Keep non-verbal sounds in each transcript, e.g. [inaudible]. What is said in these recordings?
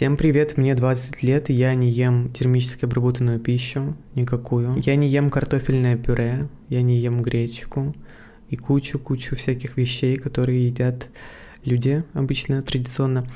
Всем привет, мне 20 лет, я не ем термически обработанную пищу, никакую. Я не ем картофельное пюре, я не ем гречку и кучу-кучу всяких вещей, которые едят люди обычно традиционно.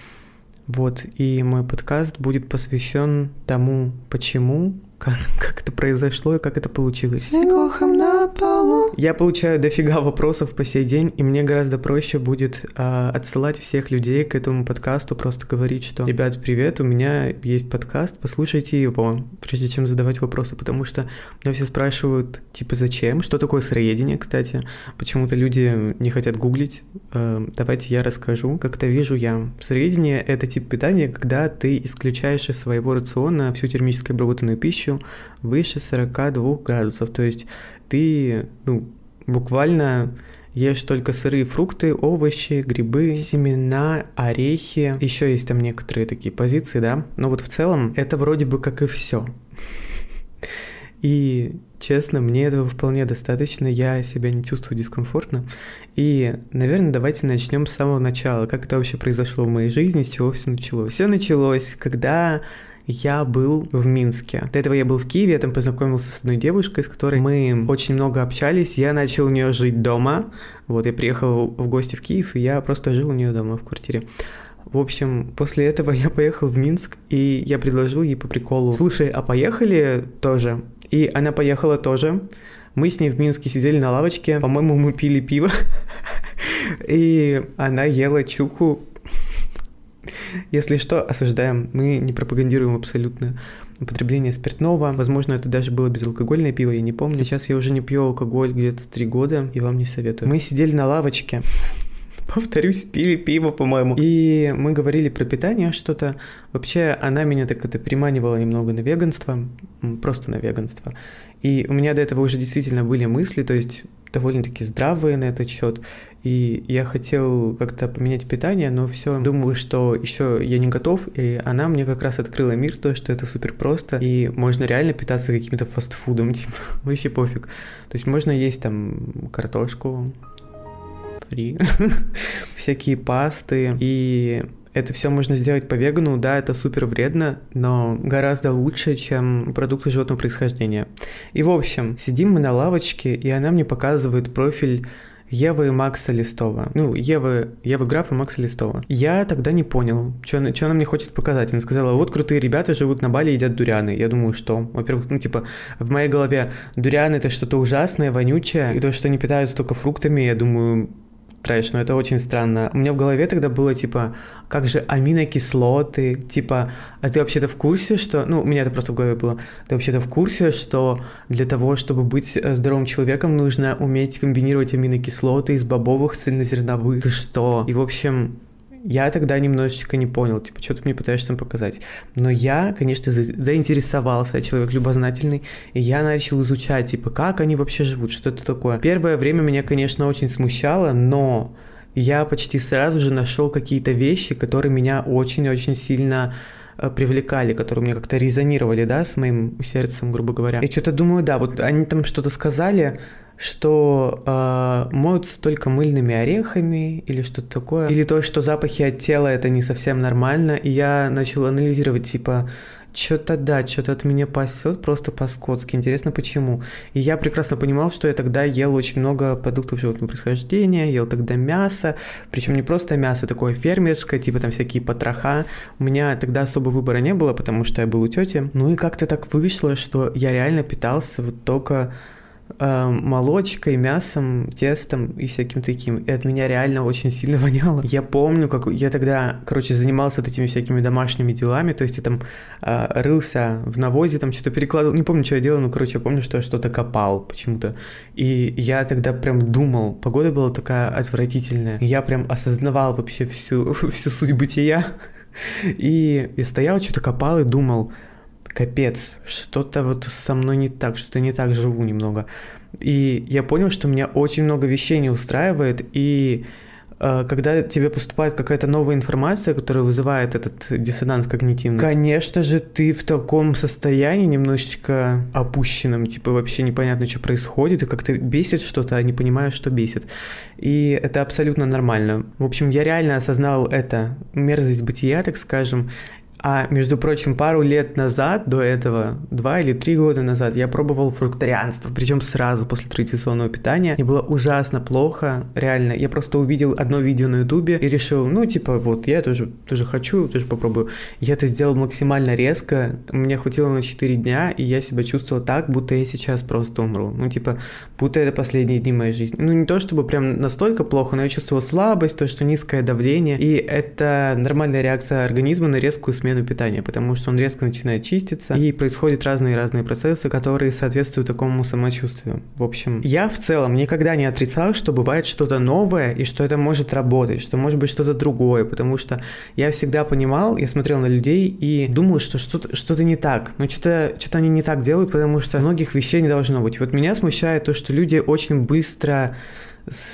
Вот, и мой подкаст будет посвящен тому, почему как, как это произошло и как это получилось. Снегохом на полу. Я получаю дофига вопросов по сей день, и мне гораздо проще будет э, отсылать всех людей к этому подкасту, просто говорить, что «Ребят, привет, у меня есть подкаст, послушайте его», прежде чем задавать вопросы, потому что меня все спрашивают, типа, зачем, что такое сыроедение, кстати, почему-то люди не хотят гуглить, э, давайте я расскажу, как это вижу я. Сыроедение — это тип питания, когда ты исключаешь из своего рациона всю термически обработанную пищу, выше 42 градусов. То есть ты ну, буквально ешь только сырые фрукты, овощи, грибы, семена, орехи. Еще есть там некоторые такие позиции, да. Но вот в целом это вроде бы как и все. И честно, мне этого вполне достаточно, я себя не чувствую дискомфортно. И, наверное, давайте начнем с самого начала. Как это вообще произошло в моей жизни, с чего все началось? Все началось, когда я был в Минске. До этого я был в Киеве, я там познакомился с одной девушкой, с которой мы очень много общались. Я начал у нее жить дома. Вот, я приехал в гости в Киев, и я просто жил у нее дома в квартире. В общем, после этого я поехал в Минск, и я предложил ей по приколу, слушай, а поехали тоже? И она поехала тоже. Мы с ней в Минске сидели на лавочке, по-моему, мы пили пиво, [laughs] и она ела чуку если что, осуждаем. Мы не пропагандируем абсолютно употребление спиртного. Возможно, это даже было безалкогольное пиво, я не помню. Сейчас я уже не пью алкоголь где-то три года, и вам не советую. Мы сидели на лавочке, [laughs] повторюсь, пили пиво, по-моему. И мы говорили про питание что-то. Вообще, она меня так это приманивала немного на веганство, просто на веганство. И у меня до этого уже действительно были мысли, то есть довольно-таки здравые на этот счет. И я хотел как-то поменять питание, но все, думаю, что еще я не готов, и она мне как раз открыла мир, то, что это супер просто, и можно реально питаться каким-то фастфудом, [laughs] типа, вообще пофиг. То есть можно есть там картошку, фри, [laughs] всякие пасты, и это все можно сделать по вегану, да, это супер вредно, но гораздо лучше, чем продукты животного происхождения. И в общем, сидим мы на лавочке, и она мне показывает профиль Евы и Макса Листова. Ну, Евы, Евы Граф и Макса Листова. Я тогда не понял, что она, мне хочет показать. Она сказала, вот крутые ребята живут на Бали и едят дурианы. Я думаю, что? Во-первых, ну, типа, в моей голове дурианы это что-то ужасное, вонючее, и то, что они питаются только фруктами, я думаю, трэш, но это очень странно. У меня в голове тогда было, типа, как же аминокислоты, типа, а ты вообще-то в курсе, что... Ну, у меня это просто в голове было. Ты вообще-то в курсе, что для того, чтобы быть э, здоровым человеком, нужно уметь комбинировать аминокислоты из бобовых, цельнозерновых. Ты что? И, в общем, я тогда немножечко не понял, типа, что ты мне пытаешься показать. Но я, конечно, заинтересовался, я человек любознательный, и я начал изучать, типа, как они вообще живут, что это такое. Первое время меня, конечно, очень смущало, но я почти сразу же нашел какие-то вещи, которые меня очень-очень сильно э, привлекали, которые мне как-то резонировали, да, с моим сердцем, грубо говоря. И что-то думаю, да, вот они там что-то сказали, что э, моются только мыльными орехами или что-то такое. Или то, что запахи от тела это не совсем нормально. И я начал анализировать, типа, что-то да, что-то от меня пасет просто по-скотски. Интересно, почему? И я прекрасно понимал, что я тогда ел очень много продуктов животного происхождения, ел тогда мясо, причем не просто мясо, такое фермерское, типа там всякие потроха. У меня тогда особо выбора не было, потому что я был у тети. Ну и как-то так вышло, что я реально питался вот только молочкой, мясом, тестом и всяким таким. И от меня реально очень сильно [laughs] воняло. Я помню, как я тогда, короче, занимался вот этими всякими домашними делами, то есть я там э, рылся в навозе, там что-то перекладывал, не помню, что я делал, но, короче, я помню, что я что-то копал почему-то. И я тогда прям думал, погода была такая отвратительная, я прям осознавал вообще всю, [laughs] всю суть бытия. И, и стоял, что-то копал и думал, капец, что-то вот со мной не так, что-то не так живу немного. И я понял, что меня очень много вещей не устраивает, и э, когда тебе поступает какая-то новая информация, которая вызывает этот диссонанс когнитивный, конечно же, ты в таком состоянии немножечко опущенном, типа вообще непонятно, что происходит, и как-то бесит что-то, а не понимаешь, что бесит. И это абсолютно нормально. В общем, я реально осознал это, мерзость бытия, так скажем, А, между прочим, пару лет назад, до этого, два или три года назад, я пробовал фрукторианство, причем сразу после традиционного питания. Мне было ужасно плохо, реально. Я просто увидел одно видео на ютубе и решил, ну, типа, вот, я тоже, тоже хочу, тоже попробую. Я это сделал максимально резко, мне хватило на 4 дня, и я себя чувствовал так, будто я сейчас просто умру. Ну, типа, будто это последние дни моей жизни. Ну, не то чтобы прям настолько плохо, но я чувствовал слабость, то, что низкое давление, и это нормальная реакция организма на резкую смену питания, потому что он резко начинает чиститься, и происходят разные-разные процессы, которые соответствуют такому самочувствию. В общем, я в целом никогда не отрицал, что бывает что-то новое, и что это может работать, что может быть что-то другое, потому что я всегда понимал, я смотрел на людей и думал, что что-то что не так, но что-то что они не так делают, потому что многих вещей не должно быть. Вот меня смущает то, что люди очень быстро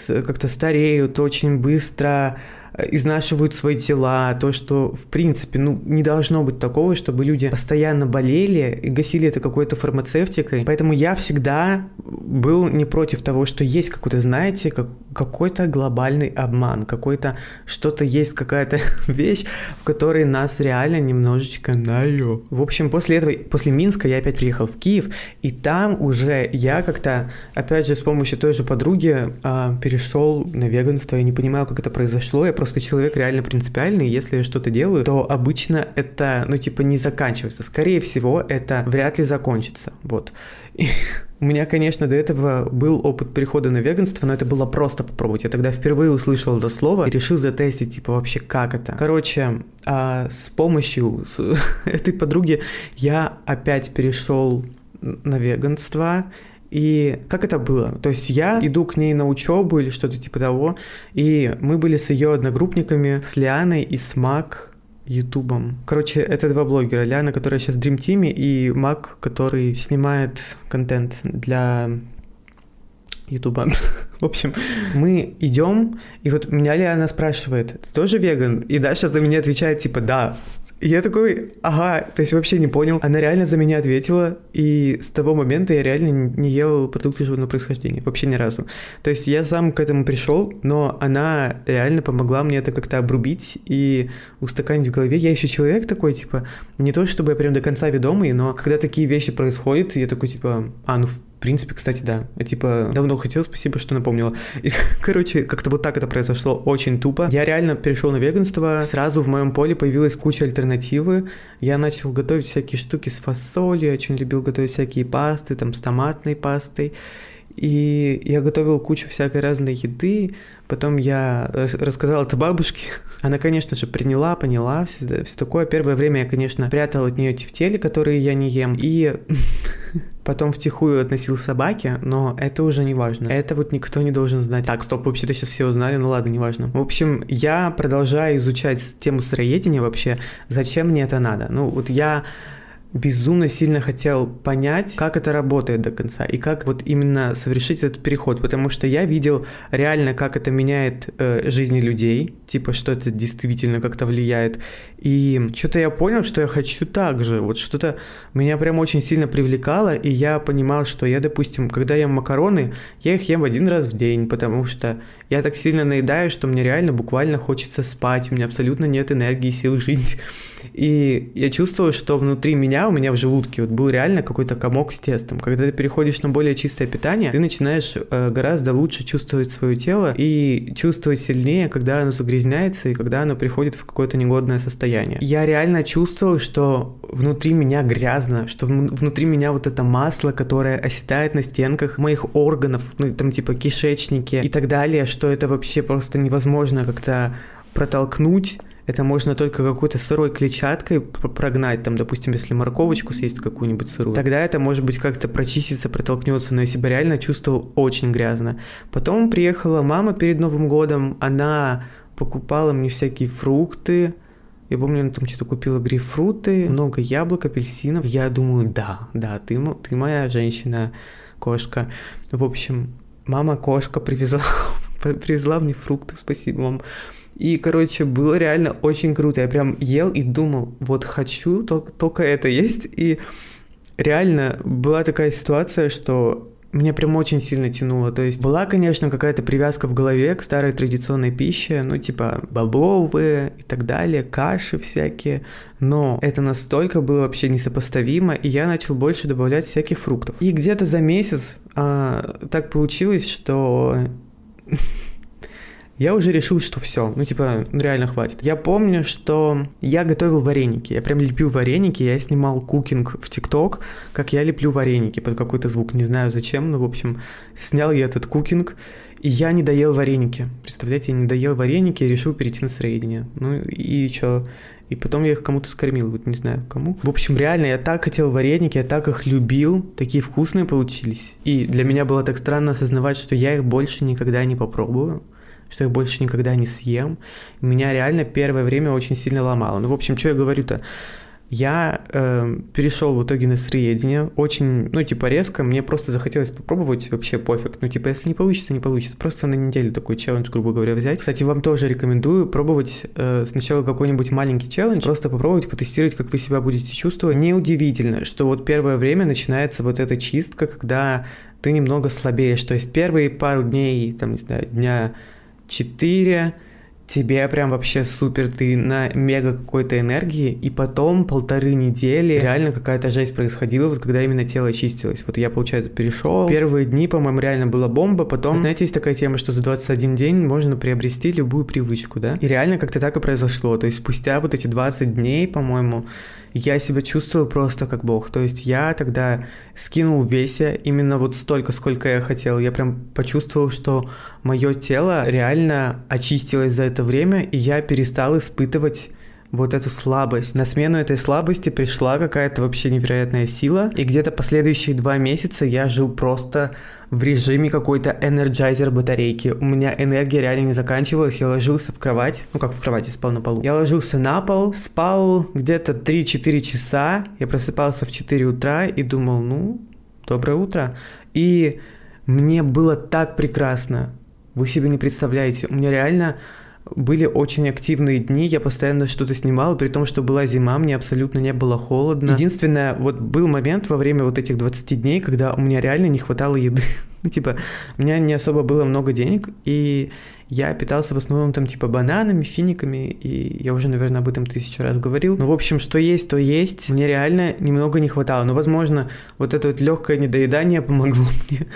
как-то стареют, очень быстро изнашивают свои тела, то, что, в принципе, ну, не должно быть такого, чтобы люди постоянно болели и гасили это какой-то фармацевтикой. Поэтому я всегда был не против того, что есть какой-то, знаете, как, какой-то глобальный обман, какой-то что-то есть, какая-то [laughs] вещь, в которой нас реально немножечко наю. В общем, после этого, после Минска я опять приехал в Киев, и там уже я как-то, опять же, с помощью той же подруги э, перешел на веганство, я не понимаю, как это произошло, я просто человек реально принципиальный, если я что-то делаю, то обычно это, ну, типа, не заканчивается. Скорее всего, это вряд ли закончится, вот. У меня, конечно, до этого был опыт перехода на веганство, но это было просто попробовать. Я тогда впервые услышал это слово и решил затестить, типа, вообще как это. Короче, а с помощью с [laughs] этой подруги я опять перешел на веганство, и как это было? То есть я иду к ней на учебу или что-то типа того, и мы были с ее одногруппниками, с Лианой и с Мак Ютубом. Короче, это два блогера. Лиана, которая сейчас в Dream Team, и Мак, который снимает контент для Ютуба. [laughs] в общем, мы идем, и вот меня Лиана спрашивает, ты тоже веган? И Даша за меня отвечает, типа, да. Я такой, ага, то есть вообще не понял. Она реально за меня ответила, и с того момента я реально не ел продукты животного происхождения, вообще ни разу. То есть я сам к этому пришел, но она реально помогла мне это как-то обрубить и устаканить в голове. Я еще человек такой, типа, не то чтобы я прям до конца ведомый, но когда такие вещи происходят, я такой, типа, а, ну, в принципе, кстати, да. Типа, давно хотел, спасибо, что напомнила. И, [laughs] короче, как-то вот так это произошло, очень тупо. Я реально перешел на веганство, сразу в моем поле появилась куча альтернативы. Я начал готовить всякие штуки с фасолью, очень любил готовить всякие пасты, там, с томатной пастой. И я готовил кучу всякой разной еды, потом я рассказал это бабушке. [laughs] Она, конечно же, приняла, поняла все, все такое. Первое время я, конечно, прятал от нее тефтели, которые я не ем, и [laughs] потом втихую относил собаке, но это уже не важно. Это вот никто не должен знать. Так, стоп, вообще-то сейчас все узнали, ну ладно, не важно. В общем, я продолжаю изучать тему сыроедения вообще, зачем мне это надо. Ну, вот я безумно сильно хотел понять, как это работает до конца и как вот именно совершить этот переход, потому что я видел реально, как это меняет э, жизни людей, типа, что это действительно как-то влияет. И что-то я понял, что я хочу так же, вот что-то меня прям очень сильно привлекало, и я понимал, что я, допустим, когда ем макароны, я их ем один раз в день, потому что я так сильно наедаю, что мне реально буквально хочется спать, у меня абсолютно нет энергии, сил жить. И я чувствую, что внутри меня, у меня в желудке вот был реально какой-то комок с тестом. Когда ты переходишь на более чистое питание, ты начинаешь э, гораздо лучше чувствовать свое тело и чувствовать сильнее, когда оно загрязняется и когда оно приходит в какое-то негодное состояние. Я реально чувствовал, что внутри меня грязно, что внутри меня вот это масло, которое оседает на стенках моих органов, ну там типа кишечники и так далее, что это вообще просто невозможно как-то протолкнуть. Это можно только какой-то сырой клетчаткой прогнать, там, допустим, если морковочку съесть какую-нибудь сырую. Тогда это, может быть, как-то прочистится, протолкнется, но я себя реально чувствовал очень грязно. Потом приехала мама перед Новым годом, она покупала мне всякие фрукты, я помню, она там что-то купила грейпфруты, много яблок, апельсинов. Я думаю, да, да, ты, ты моя женщина, кошка. В общем, мама кошка привезла [laughs] привезла мне фруктов, спасибо вам. И, короче, было реально очень круто. Я прям ел и думал, вот хочу, только, только это есть. И реально была такая ситуация, что меня прям очень сильно тянуло. То есть была, конечно, какая-то привязка в голове к старой традиционной пище, ну, типа бобовые и так далее, каши всякие. Но это настолько было вообще несопоставимо, и я начал больше добавлять всяких фруктов. И где-то за месяц а, так получилось, что [laughs] я уже решил, что все, ну типа, ну, реально хватит. Я помню, что я готовил вареники, я прям лепил вареники, я снимал кукинг в ТикТок, как я леплю вареники под какой-то звук, не знаю зачем, но в общем, снял я этот кукинг, и я не доел вареники. Представляете, я не доел вареники и решил перейти на среднее. Ну и что? И потом я их кому-то скормил, вот не знаю кому. В общем, реально, я так хотел вареники, я так их любил, такие вкусные получились. И для меня было так странно осознавать, что я их больше никогда не попробую что я больше никогда не съем. Меня реально первое время очень сильно ломало. Ну, в общем, что я говорю-то? Я э, перешел в итоге на сыроедение, очень, ну, типа, резко, мне просто захотелось попробовать, вообще пофиг, ну, типа, если не получится, не получится, просто на неделю такой челлендж, грубо говоря, взять. Кстати, вам тоже рекомендую пробовать э, сначала какой-нибудь маленький челлендж, просто попробовать, потестировать, как вы себя будете чувствовать. Неудивительно, что вот первое время начинается вот эта чистка, когда ты немного слабеешь, то есть первые пару дней, там, не знаю, дня 4, тебе прям вообще супер, ты на мега какой-то энергии, и потом полторы недели реально какая-то жесть происходила, вот когда именно тело очистилось. Вот я, получается, перешел. Первые дни, по-моему, реально была бомба, потом, знаете, есть такая тема, что за 21 день можно приобрести любую привычку, да? И реально как-то так и произошло. То есть спустя вот эти 20 дней, по-моему, я себя чувствовал просто как бог. То есть я тогда скинул в весе именно вот столько, сколько я хотел. Я прям почувствовал, что мое тело реально очистилось за это время, и я перестал испытывать вот эту слабость. На смену этой слабости пришла какая-то вообще невероятная сила, и где-то последующие два месяца я жил просто в режиме какой-то энерджайзер батарейки. У меня энергия реально не заканчивалась, я ложился в кровать, ну как в кровати, спал на полу. Я ложился на пол, спал где-то 3-4 часа, я просыпался в 4 утра и думал, ну, доброе утро. И мне было так прекрасно, вы себе не представляете, у меня реально были очень активные дни, я постоянно что-то снимал, при том, что была зима, мне абсолютно не было холодно. Единственное, вот был момент во время вот этих 20 дней, когда у меня реально не хватало еды. Ну, типа, у меня не особо было много денег, и я питался в основном там типа бананами, финиками, и я уже, наверное, об этом тысячу раз говорил. Но, в общем, что есть, то есть. Мне реально немного не хватало. Но, возможно, вот это вот легкое недоедание помогло [laughs] мне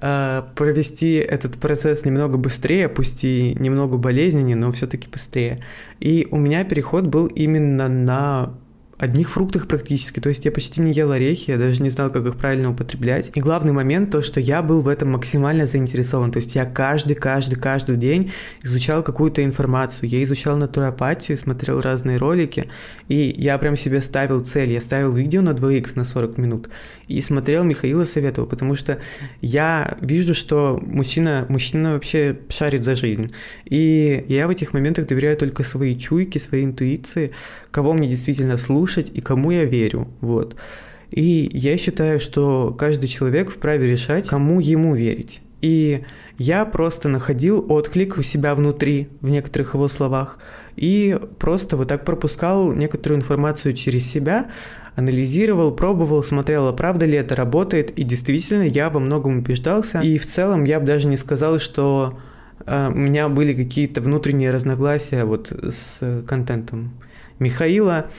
э, провести этот процесс немного быстрее, пусть и немного болезненнее, но все-таки быстрее. И у меня переход был именно на одних фруктах практически, то есть я почти не ел орехи, я даже не знал, как их правильно употреблять. И главный момент то, что я был в этом максимально заинтересован, то есть я каждый, каждый, каждый день изучал какую-то информацию, я изучал натуропатию, смотрел разные ролики, и я прям себе ставил цель, я ставил видео на 2х на 40 минут, и смотрел Михаила Советова, потому что я вижу, что мужчина, мужчина вообще шарит за жизнь, и я в этих моментах доверяю только своей чуйке, своей интуиции, кого мне действительно слушать и кому я верю, вот. И я считаю, что каждый человек вправе решать, кому ему верить. И я просто находил отклик у себя внутри в некоторых его словах и просто вот так пропускал некоторую информацию через себя, анализировал, пробовал, смотрел, а правда ли это работает, и действительно я во многом убеждался. И в целом я бы даже не сказал, что э, у меня были какие-то внутренние разногласия вот с контентом. Михаила.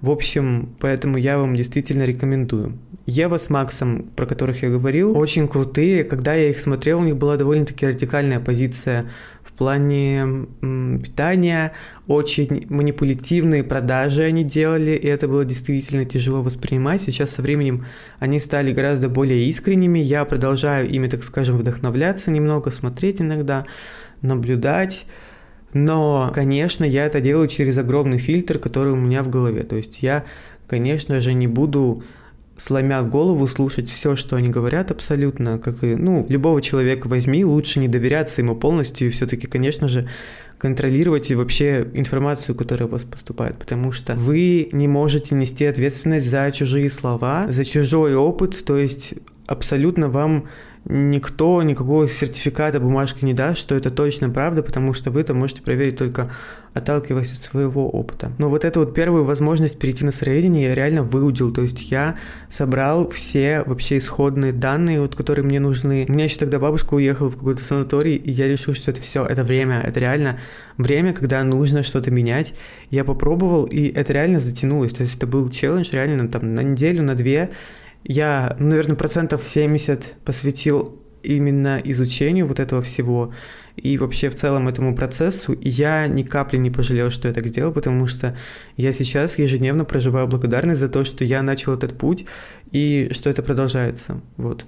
В общем, поэтому я вам действительно рекомендую. Ева с Максом, про которых я говорил, очень крутые. Когда я их смотрел, у них была довольно-таки радикальная позиция в плане питания, очень манипулятивные продажи они делали, и это было действительно тяжело воспринимать. Сейчас со временем они стали гораздо более искренними. Я продолжаю ими, так скажем, вдохновляться немного, смотреть иногда, наблюдать. Но, конечно, я это делаю через огромный фильтр, который у меня в голове. То есть я, конечно же, не буду сломя голову, слушать все, что они говорят абсолютно, как и, ну, любого человека возьми, лучше не доверяться ему полностью и все-таки, конечно же, контролировать и вообще информацию, которая у вас поступает, потому что вы не можете нести ответственность за чужие слова, за чужой опыт, то есть абсолютно вам никто никакого сертификата, бумажки не даст, что это точно правда, потому что вы это можете проверить только отталкиваясь от своего опыта. Но вот эту вот первую возможность перейти на сыроедение я реально выудил, то есть я собрал все вообще исходные данные, вот, которые мне нужны. У меня еще тогда бабушка уехала в какой-то санаторий, и я решил, что это все, это время, это реально время, когда нужно что-то менять. Я попробовал, и это реально затянулось, то есть это был челлендж реально там на неделю, на две, я, ну, наверное, процентов 70 посвятил именно изучению вот этого всего и вообще в целом этому процессу. И я ни капли не пожалел, что я так сделал, потому что я сейчас ежедневно проживаю благодарность за то, что я начал этот путь и что это продолжается. Вот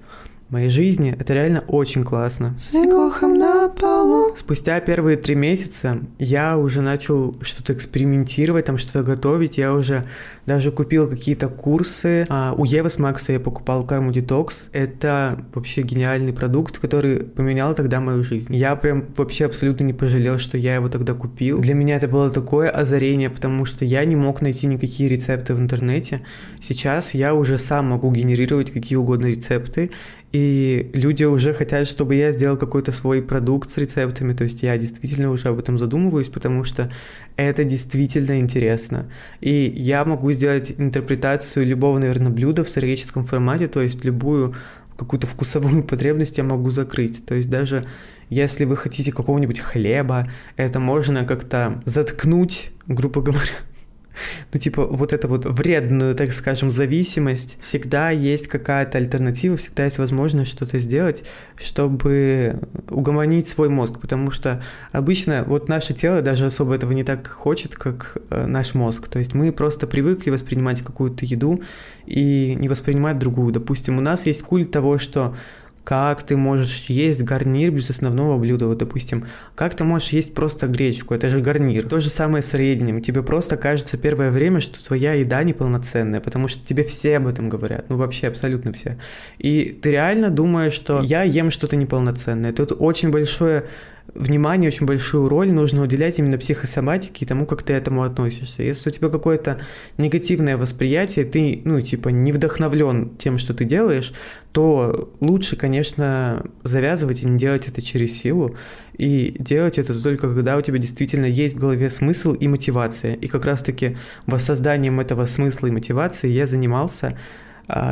моей жизни. Это реально очень классно. На полу. Спустя первые три месяца я уже начал что-то экспериментировать, там что-то готовить. Я уже даже купил какие-то курсы. А у Евы с Макса я покупал карму детокс. Это вообще гениальный продукт, который поменял тогда мою жизнь. Я прям вообще абсолютно не пожалел, что я его тогда купил. Для меня это было такое озарение, потому что я не мог найти никакие рецепты в интернете. Сейчас я уже сам могу генерировать какие угодно рецепты и люди уже хотят, чтобы я сделал какой-то свой продукт с рецептами, то есть я действительно уже об этом задумываюсь, потому что это действительно интересно. И я могу сделать интерпретацию любого, наверное, блюда в сыроедческом формате, то есть любую какую-то вкусовую [laughs] потребность я могу закрыть. То есть даже если вы хотите какого-нибудь хлеба, это можно как-то заткнуть, грубо [laughs] говоря, ну, типа, вот эту вот вредную, так скажем, зависимость, всегда есть какая-то альтернатива, всегда есть возможность что-то сделать, чтобы угомонить свой мозг, потому что обычно вот наше тело даже особо этого не так хочет, как э, наш мозг, то есть мы просто привыкли воспринимать какую-то еду и не воспринимать другую. Допустим, у нас есть культ того, что как ты можешь есть гарнир без основного блюда, вот допустим, как ты можешь есть просто гречку, это же гарнир. То же самое с редением, тебе просто кажется первое время, что твоя еда неполноценная, потому что тебе все об этом говорят, ну вообще абсолютно все. И ты реально думаешь, что я ем что-то неполноценное. Тут очень большое внимание, очень большую роль нужно уделять именно психосоматике и тому, как ты этому относишься. Если у тебя какое-то негативное восприятие, ты, ну, типа, не вдохновлен тем, что ты делаешь, то лучше, конечно, завязывать и не делать это через силу, и делать это только когда у тебя действительно есть в голове смысл и мотивация. И как раз-таки воссозданием этого смысла и мотивации я занимался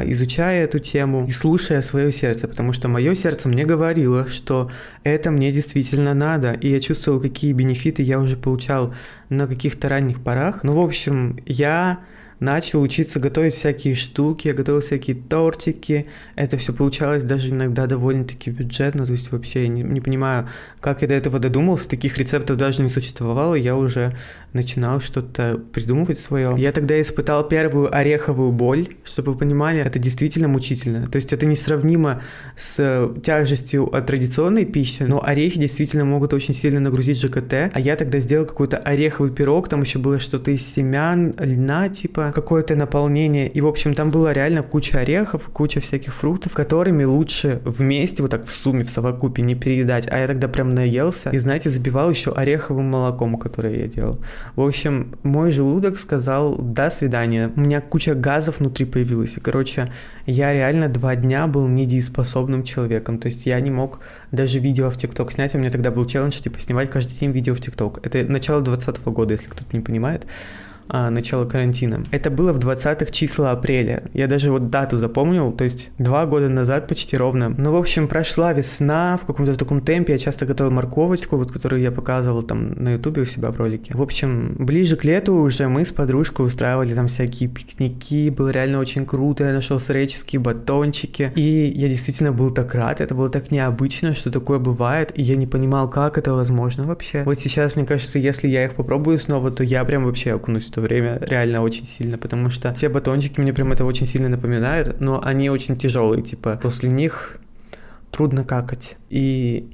изучая эту тему и слушая свое сердце, потому что мое сердце мне говорило, что это мне действительно надо, и я чувствовал, какие бенефиты я уже получал на каких-то ранних порах. Ну, в общем, я начал учиться готовить всякие штуки, я готовил всякие тортики. Это все получалось даже иногда довольно-таки бюджетно, то есть вообще я не, не понимаю, как я до этого додумался, таких рецептов даже не существовало, я уже начинал что-то придумывать свое. Я тогда испытал первую ореховую боль, чтобы вы понимали, это действительно мучительно. То есть это несравнимо с тяжестью от традиционной пищи, но орехи действительно могут очень сильно нагрузить ЖКТ. А я тогда сделал какой-то ореховый пирог, там еще было что-то из семян, льна типа, какое-то наполнение. И, в общем, там была реально куча орехов, куча всяких фруктов, которыми лучше вместе, вот так в сумме, в совокупе не переедать. А я тогда прям наелся и, знаете, забивал еще ореховым молоком, которое я делал. В общем, мой желудок сказал «до свидания». У меня куча газов внутри появилась. И, короче, я реально два дня был недееспособным человеком. То есть я не мог даже видео в ТикТок снять. У меня тогда был челлендж, типа, снимать каждый день видео в ТикТок. Это начало 2020 года, если кто-то не понимает а, начала карантина. Это было в 20-х числа апреля. Я даже вот дату запомнил, то есть два года назад почти ровно. Ну, в общем, прошла весна в каком-то таком темпе. Я часто готовил морковочку, вот которую я показывал там на ютубе у себя в ролике. В общем, ближе к лету уже мы с подружкой устраивали там всякие пикники. Было реально очень круто. Я нашел сыреческие батончики. И я действительно был так рад. Это было так необычно, что такое бывает. И я не понимал, как это возможно вообще. Вот сейчас, мне кажется, если я их попробую снова, то я прям вообще окунусь то время реально очень сильно, потому что все батончики мне прям это очень сильно напоминают, но они очень тяжелые, типа после них трудно какать. И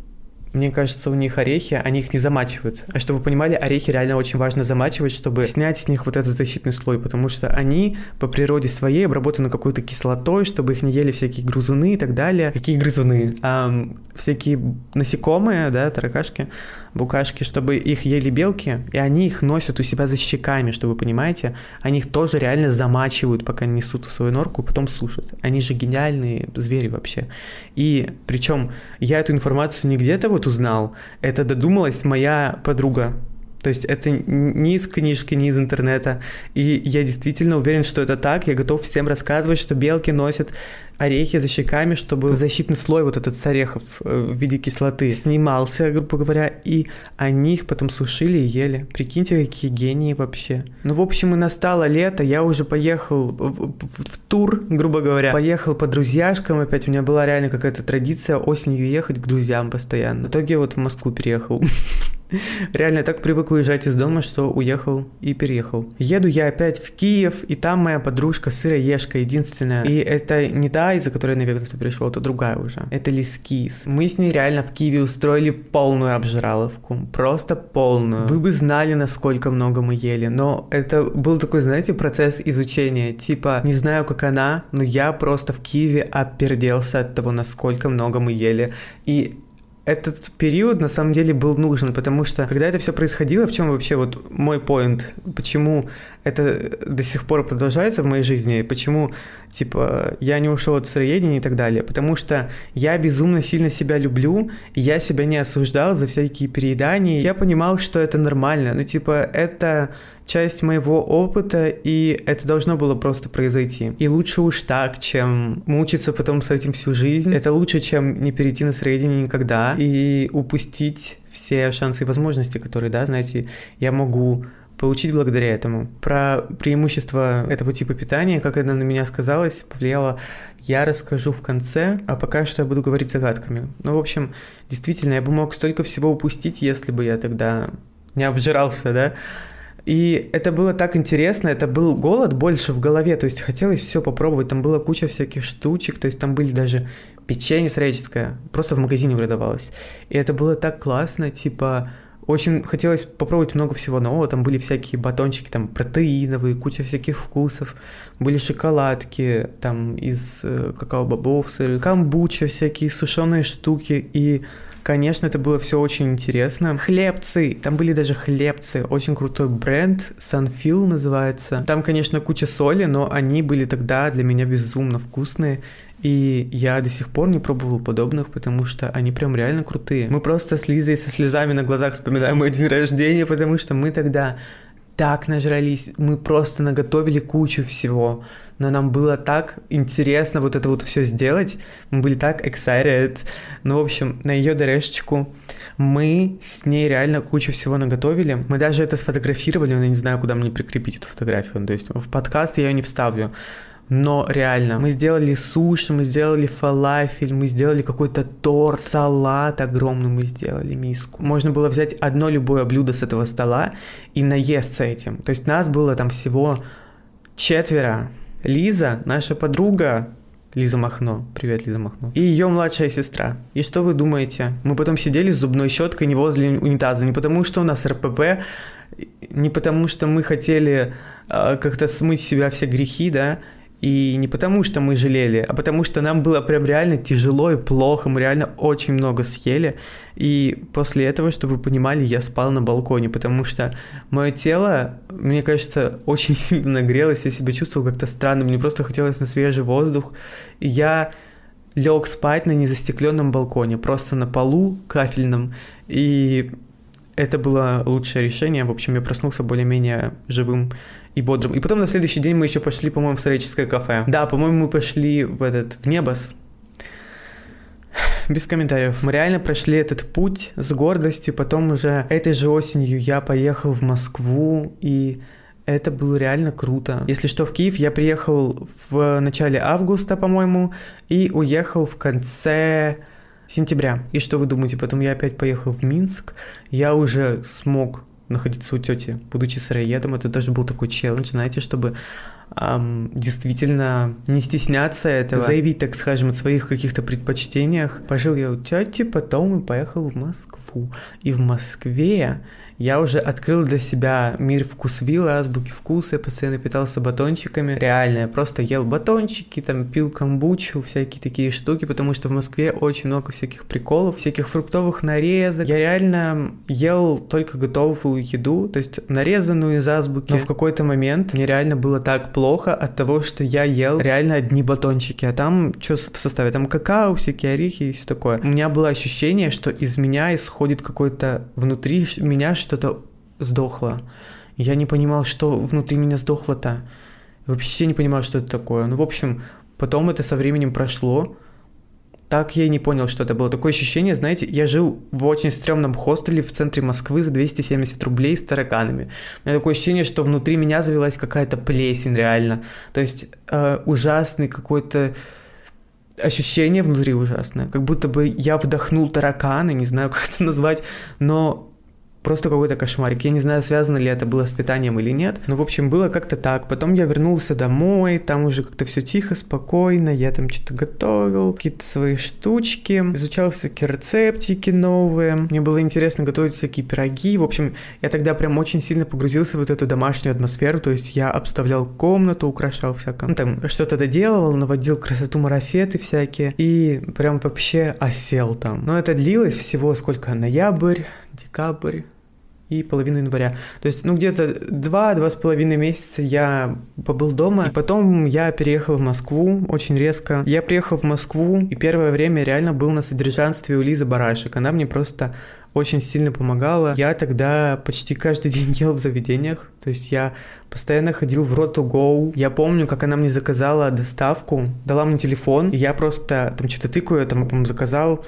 мне кажется, у них орехи, они их не замачивают. А чтобы вы понимали, орехи реально очень важно замачивать, чтобы снять с них вот этот защитный слой, потому что они по природе своей обработаны какой-то кислотой, чтобы их не ели всякие грызуны и так далее. Какие грызуны? А, всякие насекомые, да, таракашки, букашки, чтобы их ели белки, и они их носят у себя за щеками, чтобы вы понимаете, они их тоже реально замачивают, пока несут в свою норку, и потом сушат. Они же гениальные звери вообще. И причем я эту информацию не где-то вот узнал, это додумалась моя подруга, то есть это не из книжки, не из интернета. И я действительно уверен, что это так. Я готов всем рассказывать, что белки носят орехи за щеками, чтобы защитный слой вот этот с орехов э, в виде кислоты снимался, грубо говоря, и они их потом сушили и ели. Прикиньте, какие гении вообще. Ну, в общем, и настало лето, я уже поехал в, в, в тур, грубо говоря. Поехал по друзьяшкам опять, у меня была реально какая-то традиция осенью ехать к друзьям постоянно. В итоге вот в Москву переехал. [laughs] Реально так привык уезжать из дома, что уехал и переехал. Еду я опять в Киев, и там моя подружка сыроежка единственная. И это не та, из-за которой на Вегасу пришел, это другая уже. Это Лискис. Мы с ней реально в Киеве устроили полную обжираловку. Просто полную. Вы бы знали, насколько много мы ели. Но это был такой, знаете, процесс изучения. Типа, не знаю, как она, но я просто в Киеве оперделся от того, насколько много мы ели. И этот период на самом деле был нужен, потому что когда это все происходило, в чем вообще вот мой поинт, почему это до сих пор продолжается в моей жизни, почему, типа, я не ушел от сыроедения и так далее, потому что я безумно сильно себя люблю, и я себя не осуждал за всякие переедания, я понимал, что это нормально, ну, типа, это часть моего опыта, и это должно было просто произойти. И лучше уж так, чем мучиться потом с этим всю жизнь. Это лучше, чем не перейти на среднее никогда и упустить все шансы и возможности, которые, да, знаете, я могу получить благодаря этому. Про преимущества этого типа питания, как это на меня сказалось, повлияло, я расскажу в конце, а пока что я буду говорить загадками. Ну, в общем, действительно, я бы мог столько всего упустить, если бы я тогда не обжирался, да, и это было так интересно, это был голод больше в голове, то есть хотелось все попробовать, там была куча всяких штучек, то есть там были даже печенье средческое, просто в магазине продавалось. И это было так классно, типа, очень хотелось попробовать много всего нового, там были всякие батончики, там протеиновые, куча всяких вкусов, были шоколадки, там из э, какао-бобов, сыры, камбуча, всякие сушеные штуки, и Конечно, это было все очень интересно. Хлебцы, там были даже хлебцы, очень крутой бренд, Sunfil называется. Там, конечно, куча соли, но они были тогда для меня безумно вкусные. И я до сих пор не пробовал подобных, потому что они прям реально крутые. Мы просто с Лизой со слезами на глазах вспоминаем мой день рождения, потому что мы тогда так нажрались, мы просто наготовили кучу всего, но нам было так интересно вот это вот все сделать, мы были так excited. Ну, в общем, на ее дорешечку мы с ней реально кучу всего наготовили, мы даже это сфотографировали, но я не знаю, куда мне прикрепить эту фотографию, то есть в подкаст я ее не вставлю, но реально, мы сделали суши, мы сделали фалафель, мы сделали какой-то торт, салат огромный мы сделали, миску. Можно было взять одно любое блюдо с этого стола и наесться этим. То есть нас было там всего четверо. Лиза, наша подруга, Лиза Махно. Привет, Лиза Махно. И ее младшая сестра. И что вы думаете? Мы потом сидели с зубной щеткой не возле унитаза, не потому что у нас РПП, не потому что мы хотели э, как-то смыть себя все грехи, да, и не потому, что мы жалели, а потому что нам было прям реально тяжело и плохо, мы реально очень много съели. И после этого, чтобы вы понимали, я спал на балконе, потому что мое тело, мне кажется, [laughs] очень сильно нагрелось, я себя чувствовал как-то странно, мне просто хотелось на свежий воздух. И я лег спать на незастекленном балконе, просто на полу кафельном. И это было лучшее решение. В общем, я проснулся более-менее живым и бодрым. И потом на следующий день мы еще пошли, по-моему, в историческое кафе. Да, по-моему, мы пошли в этот, в Небос. [sighs] Без комментариев. Мы реально прошли этот путь с гордостью. Потом уже этой же осенью я поехал в Москву, и это было реально круто. Если что, в Киев я приехал в начале августа, по-моему, и уехал в конце сентября. И что вы думаете, потом я опять поехал в Минск, я уже смог находиться у тети, будучи сыроедом. Это тоже был такой челлендж, знаете, чтобы эм, действительно не стесняться этого, заявить, так скажем, о своих каких-то предпочтениях. Пожил я у тети, потом и поехал в Москву. И в Москве я уже открыл для себя мир вкусвилла, азбуки вкуса, я постоянно питался батончиками. Реально, я просто ел батончики, там пил камбучу, всякие такие штуки, потому что в Москве очень много всяких приколов, всяких фруктовых нарезок. Я реально ел только готовую еду, то есть нарезанную из азбуки. Но в какой-то момент мне реально было так плохо от того, что я ел реально одни батончики, а там что в составе? Там какао, всякие орехи и все такое. У меня было ощущение, что из меня исходит какой-то внутри меня что-то сдохло. Я не понимал, что внутри меня сдохло-то. Вообще не понимал, что это такое. Ну, в общем, потом это со временем прошло. Так я и не понял, что это было. Такое ощущение, знаете, я жил в очень стрёмном хостеле в центре Москвы за 270 рублей с тараканами. У меня такое ощущение, что внутри меня завелась какая-то плесень реально. То есть э, ужасный какой-то ощущение внутри ужасное. Как будто бы я вдохнул тараканы, не знаю, [laughs] как это назвать, но просто какой-то кошмарик. Я не знаю, связано ли это было с питанием или нет. Но, в общем, было как-то так. Потом я вернулся домой, там уже как-то все тихо, спокойно. Я там что-то готовил, какие-то свои штучки, изучал всякие рецептики новые. Мне было интересно готовить всякие пироги. В общем, я тогда прям очень сильно погрузился в вот эту домашнюю атмосферу. То есть я обставлял комнату, украшал всякое. Ну, там что-то доделывал, наводил красоту марафеты всякие. И прям вообще осел там. Но это длилось всего сколько? Ноябрь, декабрь, и половину января. То есть, ну, где-то два-два с половиной месяца я побыл дома, и потом я переехал в Москву очень резко. Я приехал в Москву, и первое время реально был на содержанстве у Лизы Барашек. Она мне просто очень сильно помогала. Я тогда почти каждый [laughs] день ел в заведениях, то есть я постоянно ходил в Роту Go. Я помню, как она мне заказала доставку, дала мне телефон, и я просто там что-то тыкаю, я там, по-моему, заказал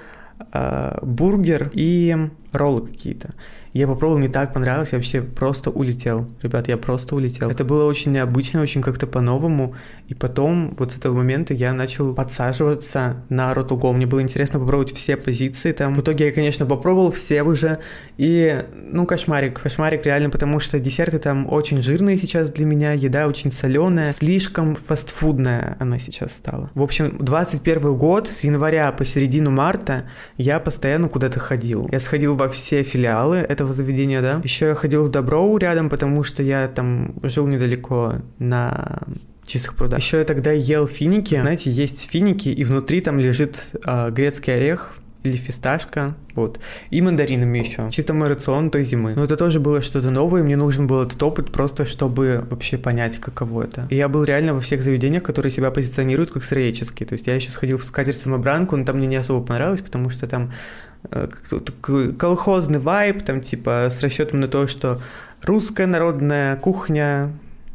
э, бургер и роллы какие-то. Я попробовал, мне так понравилось, я вообще просто улетел. Ребят, я просто улетел. Это было очень необычно, очень как-то по-новому. И потом, вот с этого момента, я начал подсаживаться на Ротуго. Мне было интересно попробовать все позиции там. В итоге я, конечно, попробовал все уже. И, ну, кошмарик. Кошмарик реально, потому что десерты там очень жирные сейчас для меня, еда очень соленая, слишком фастфудная она сейчас стала. В общем, 21 год, с января по середину марта, я постоянно куда-то ходил. Я сходил во все филиалы, это этого заведения, да. Еще я ходил в Доброу рядом, потому что я там жил недалеко на чистых прудах. Еще я тогда ел финики. Знаете, есть финики, и внутри там лежит э, грецкий орех, или фисташка, вот, и мандаринами еще. Чисто мой рацион той зимы. Но это тоже было что-то новое, мне нужен был этот опыт просто, чтобы вообще понять, каково это. И я был реально во всех заведениях, которые себя позиционируют как сыроедческие. То есть я еще сходил в скатерть самобранку, но там мне не особо понравилось, потому что там такой колхозный вайб, там типа с расчетом на то, что русская народная кухня,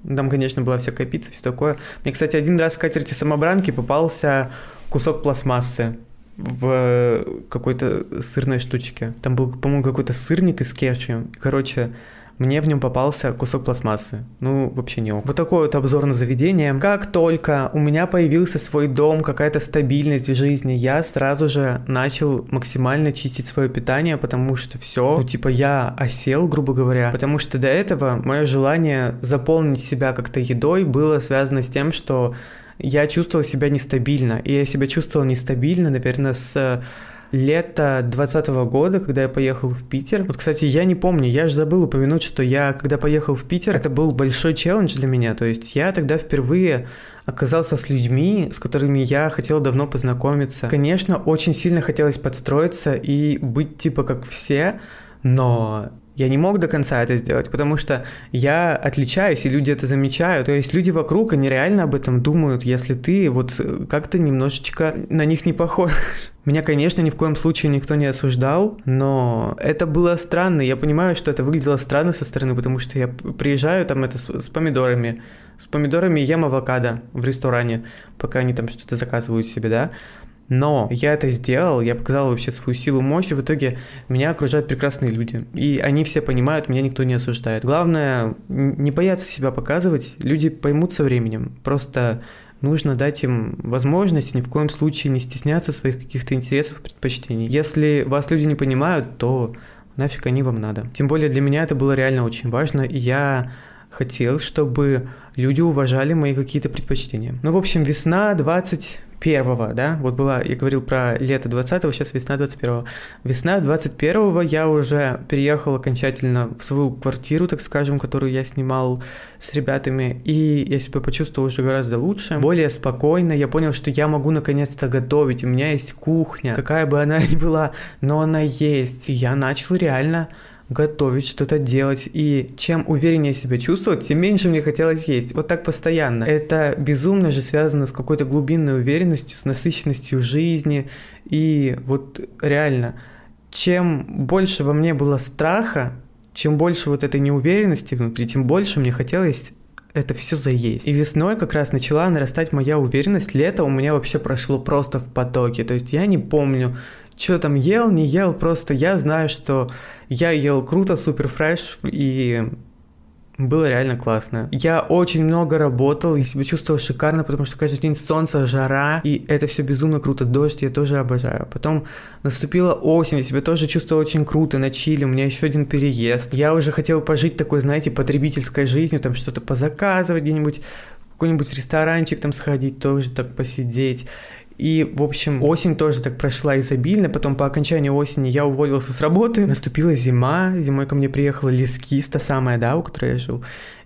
там, конечно, была всякая пицца, все такое. Мне, кстати, один раз в скатерти самобранки попался кусок пластмассы в какой-то сырной штучке. Там был, по-моему, какой-то сырник из кешью. Короче, мне в нем попался кусок пластмассы. Ну, вообще не ок. Вот такой вот обзор на заведение. Как только у меня появился свой дом, какая-то стабильность в жизни, я сразу же начал максимально чистить свое питание, потому что все, ну, типа, я осел, грубо говоря. Потому что до этого мое желание заполнить себя как-то едой было связано с тем, что я чувствовал себя нестабильно. И я себя чувствовал нестабильно, наверное, с лета 2020 года, когда я поехал в Питер. Вот, кстати, я не помню, я же забыл упомянуть, что я, когда поехал в Питер, это был большой челлендж для меня. То есть я тогда впервые оказался с людьми, с которыми я хотел давно познакомиться. Конечно, очень сильно хотелось подстроиться и быть типа как все, но я не мог до конца это сделать, потому что я отличаюсь, и люди это замечают. То есть люди вокруг, они реально об этом думают, если ты вот как-то немножечко на них не похож. [laughs] Меня, конечно, ни в коем случае никто не осуждал, но это было странно. Я понимаю, что это выглядело странно со стороны, потому что я приезжаю там это с, с помидорами. С помидорами ем авокадо в ресторане, пока они там что-то заказывают себе, да. Но я это сделал, я показал вообще свою силу, мощь, и в итоге меня окружают прекрасные люди. И они все понимают, меня никто не осуждает. Главное, не бояться себя показывать, люди поймут со временем. Просто нужно дать им возможность, ни в коем случае не стесняться своих каких-то интересов, предпочтений. Если вас люди не понимают, то нафиг они вам надо. Тем более для меня это было реально очень важно, и я хотел, чтобы люди уважали мои какие-то предпочтения. Ну, в общем, весна 20 первого, да, вот была, я говорил про лето 20-го, сейчас весна 21-го. Весна 21-го я уже переехал окончательно в свою квартиру, так скажем, которую я снимал с ребятами, и я себя почувствовал уже гораздо лучше, более спокойно, я понял, что я могу наконец-то готовить, у меня есть кухня, какая бы она ни была, но она есть, и я начал реально готовить, что-то делать. И чем увереннее себя чувствовать, тем меньше мне хотелось есть. Вот так постоянно. Это безумно же связано с какой-то глубинной уверенностью, с насыщенностью жизни. И вот реально, чем больше во мне было страха, чем больше вот этой неуверенности внутри, тем больше мне хотелось это все заесть. И весной как раз начала нарастать моя уверенность. Лето у меня вообще прошло просто в потоке. То есть я не помню, что там ел, не ел, просто я знаю, что я ел круто, супер фреш, и было реально классно. Я очень много работал и себя чувствовал шикарно, потому что каждый день солнце, жара, и это все безумно круто. Дождь я тоже обожаю. Потом наступила осень, я себя тоже чувствовал очень круто, на чили, у меня еще один переезд. Я уже хотел пожить такой, знаете, потребительской жизнью, там что-то позаказывать где-нибудь, какой-нибудь ресторанчик там сходить, тоже так посидеть. И, в общем, осень тоже так прошла изобильно. Потом по окончании осени я уволился с работы. Наступила зима. Зимой ко мне приехала Лискис, та самая, да, у которой я жил.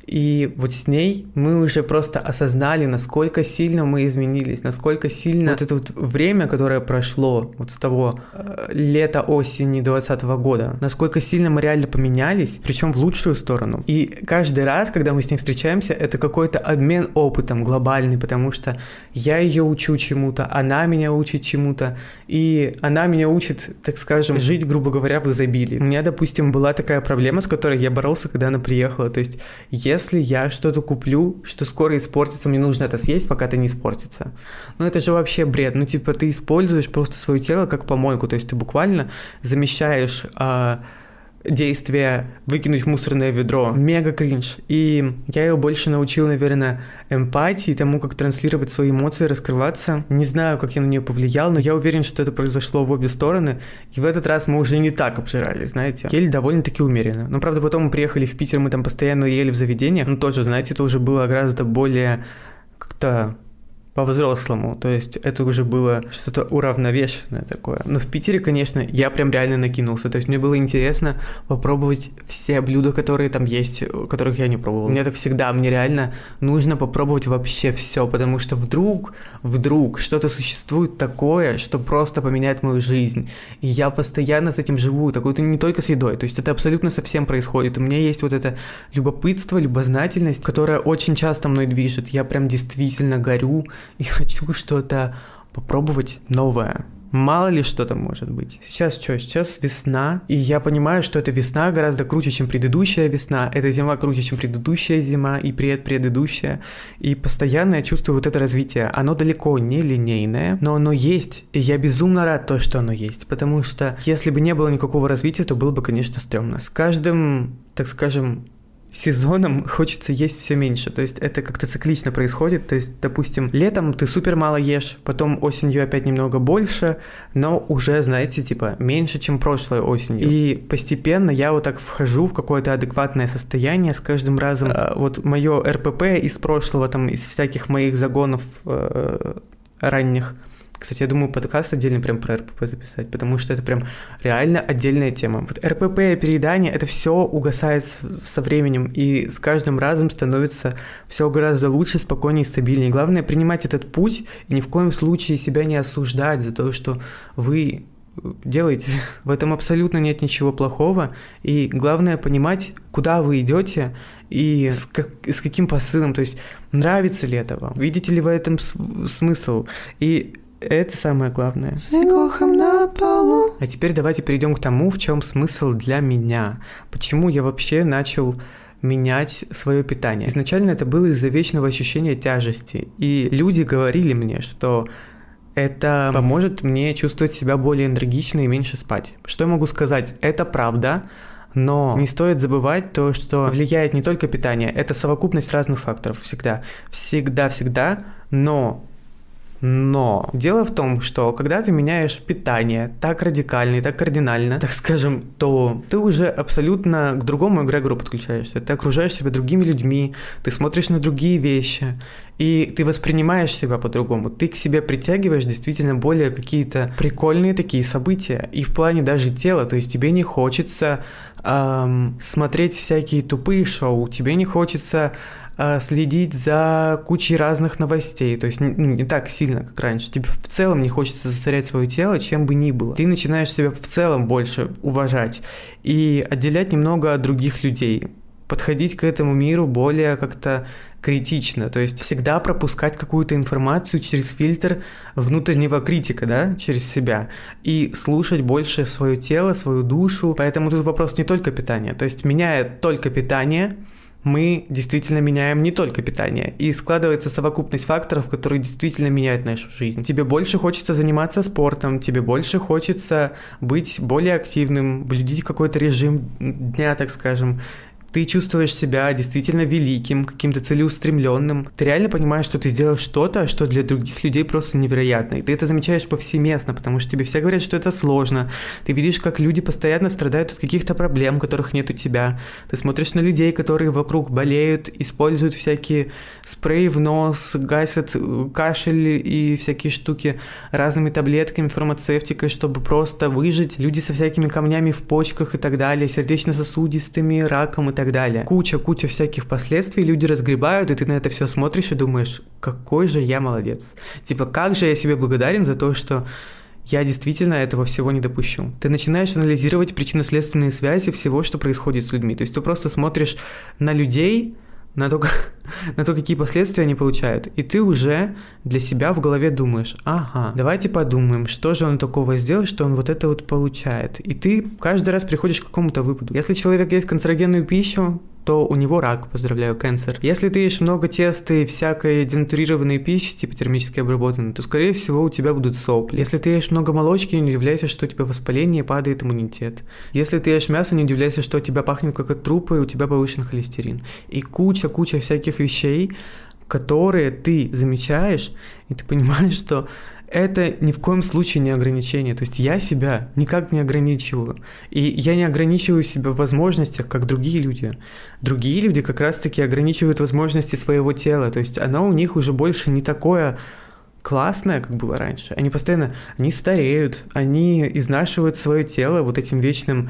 И вот с ней мы уже просто осознали, насколько сильно мы изменились, насколько сильно вот это вот время, которое прошло вот с того э, лета осени 2020 года, насколько сильно мы реально поменялись, причем в лучшую сторону. И каждый раз, когда мы с ней встречаемся, это какой-то обмен опытом глобальный, потому что я ее учу чему-то, она меня учит чему-то, и она меня учит, так скажем, жить, грубо говоря, в изобилии. У меня, допустим, была такая проблема, с которой я боролся, когда она приехала. То есть, если я что-то куплю, что скоро испортится, мне нужно это съесть, пока это не испортится. Ну, это же вообще бред. Ну, типа, ты используешь просто свое тело как помойку. То есть, ты буквально замещаешь... А, действие выкинуть в мусорное ведро. Мега кринж. И я ее больше научил, наверное, эмпатии, тому, как транслировать свои эмоции, раскрываться. Не знаю, как я на нее повлиял, но я уверен, что это произошло в обе стороны. И в этот раз мы уже не так обжирались, знаете. Ели довольно-таки умеренно. Но, правда, потом мы приехали в Питер, мы там постоянно ели в заведениях. Ну, тоже, знаете, это уже было гораздо более как-то по-взрослому. То есть это уже было что-то уравновешенное такое. Но в Питере, конечно, я прям реально накинулся. То есть мне было интересно попробовать все блюда, которые там есть, которых я не пробовал. Мне так всегда, мне реально нужно попробовать вообще все, потому что вдруг, вдруг что-то существует такое, что просто поменяет мою жизнь. И я постоянно с этим живу, такое не только с едой, то есть это абсолютно совсем происходит. У меня есть вот это любопытство, любознательность, которая очень часто мной движет. Я прям действительно горю [laughs] и хочу что-то попробовать новое. Мало ли что там может быть. Сейчас что? Сейчас весна, и я понимаю, что эта весна гораздо круче, чем предыдущая весна, эта зима круче, чем предыдущая зима и пред предыдущая, и постоянно я чувствую вот это развитие. Оно далеко не линейное, но оно есть, и я безумно рад то, что оно есть, потому что если бы не было никакого развития, то было бы, конечно, стрёмно. С каждым, так скажем, сезоном хочется есть все меньше. То есть это как-то циклично происходит. То есть, допустим, летом ты супер мало ешь, потом осенью опять немного больше, но уже, знаете, типа меньше, чем прошлой осенью. И постепенно я вот так вхожу в какое-то адекватное состояние с каждым разом. А, вот мое РПП из прошлого, там, из всяких моих загонов э, ранних, кстати, я думаю, подкаст отдельно прям про РПП записать, потому что это прям реально отдельная тема. Вот РПП и переедание, это все угасает со временем, и с каждым разом становится все гораздо лучше, спокойнее и стабильнее. Главное принимать этот путь и ни в коем случае себя не осуждать за то, что вы делаете. В этом абсолютно нет ничего плохого. И главное понимать, куда вы идете и с, как, с каким посылом. То есть нравится ли это вам? Видите ли в этом смысл? И это самое главное. на полу. А теперь давайте перейдем к тому, в чем смысл для меня. Почему я вообще начал менять свое питание. Изначально это было из-за вечного ощущения тяжести. И люди говорили мне, что это поможет мне чувствовать себя более энергично и меньше спать. Что я могу сказать? Это правда, но не стоит забывать то, что влияет не только питание, это совокупность разных факторов всегда. Всегда-всегда, но Но дело в том, что когда ты меняешь питание так радикально и так кардинально, так скажем, то ты уже абсолютно к другому эгрегору подключаешься. Ты окружаешь себя другими людьми, ты смотришь на другие вещи, и ты воспринимаешь себя по-другому. Ты к себе притягиваешь действительно более какие-то прикольные такие события. И в плане даже тела, то есть тебе не хочется эм, смотреть всякие тупые шоу, тебе не хочется следить за кучей разных новостей, то есть ну, не так сильно, как раньше. Тебе в целом не хочется засорять свое тело, чем бы ни было. Ты начинаешь себя в целом больше уважать и отделять немного от других людей. Подходить к этому миру более как-то критично, то есть всегда пропускать какую-то информацию через фильтр внутреннего критика, да, через себя, и слушать больше свое тело, свою душу, поэтому тут вопрос не только питания, то есть меняя только питание, мы действительно меняем не только питание, и складывается совокупность факторов, которые действительно меняют нашу жизнь. Тебе больше хочется заниматься спортом, тебе больше хочется быть более активным, блюдить какой-то режим дня, так скажем, ты чувствуешь себя действительно великим, каким-то целеустремленным. Ты реально понимаешь, что ты сделал что-то, что для других людей просто невероятно. И ты это замечаешь повсеместно, потому что тебе все говорят, что это сложно. Ты видишь, как люди постоянно страдают от каких-то проблем, которых нет у тебя. Ты смотришь на людей, которые вокруг болеют, используют всякие спреи в нос, гасят э, кашель и всякие штуки разными таблетками, фармацевтикой, чтобы просто выжить. Люди со всякими камнями в почках и так далее, сердечно-сосудистыми, раком и так так далее. Куча-куча всяких последствий люди разгребают, и ты на это все смотришь и думаешь, какой же я молодец. Типа, как же я себе благодарен за то, что я действительно этого всего не допущу. Ты начинаешь анализировать причинно-следственные связи всего, что происходит с людьми. То есть ты просто смотришь на людей, на то, [laughs] на то, какие последствия они получают. И ты уже для себя в голове думаешь, ага, давайте подумаем, что же он такого сделал, что он вот это вот получает. И ты каждый раз приходишь к какому-то выводу. Если человек ест канцерогенную пищу, то у него рак, поздравляю, канцер. Если ты ешь много теста и всякой денатурированной пищи, типа термически обработанной, то, скорее всего, у тебя будут сопли. Если ты ешь много молочки, не удивляйся, что у тебя воспаление падает иммунитет. Если ты ешь мясо, не удивляйся, что у тебя пахнет как от трупа и у тебя повышен холестерин. И куча-куча всяких вещей, которые ты замечаешь, и ты понимаешь, что это ни в коем случае не ограничение. То есть я себя никак не ограничиваю. И я не ограничиваю себя в возможностях, как другие люди. Другие люди как раз-таки ограничивают возможности своего тела. То есть оно у них уже больше не такое классное, как было раньше. Они постоянно, они стареют, они изнашивают свое тело вот этим вечным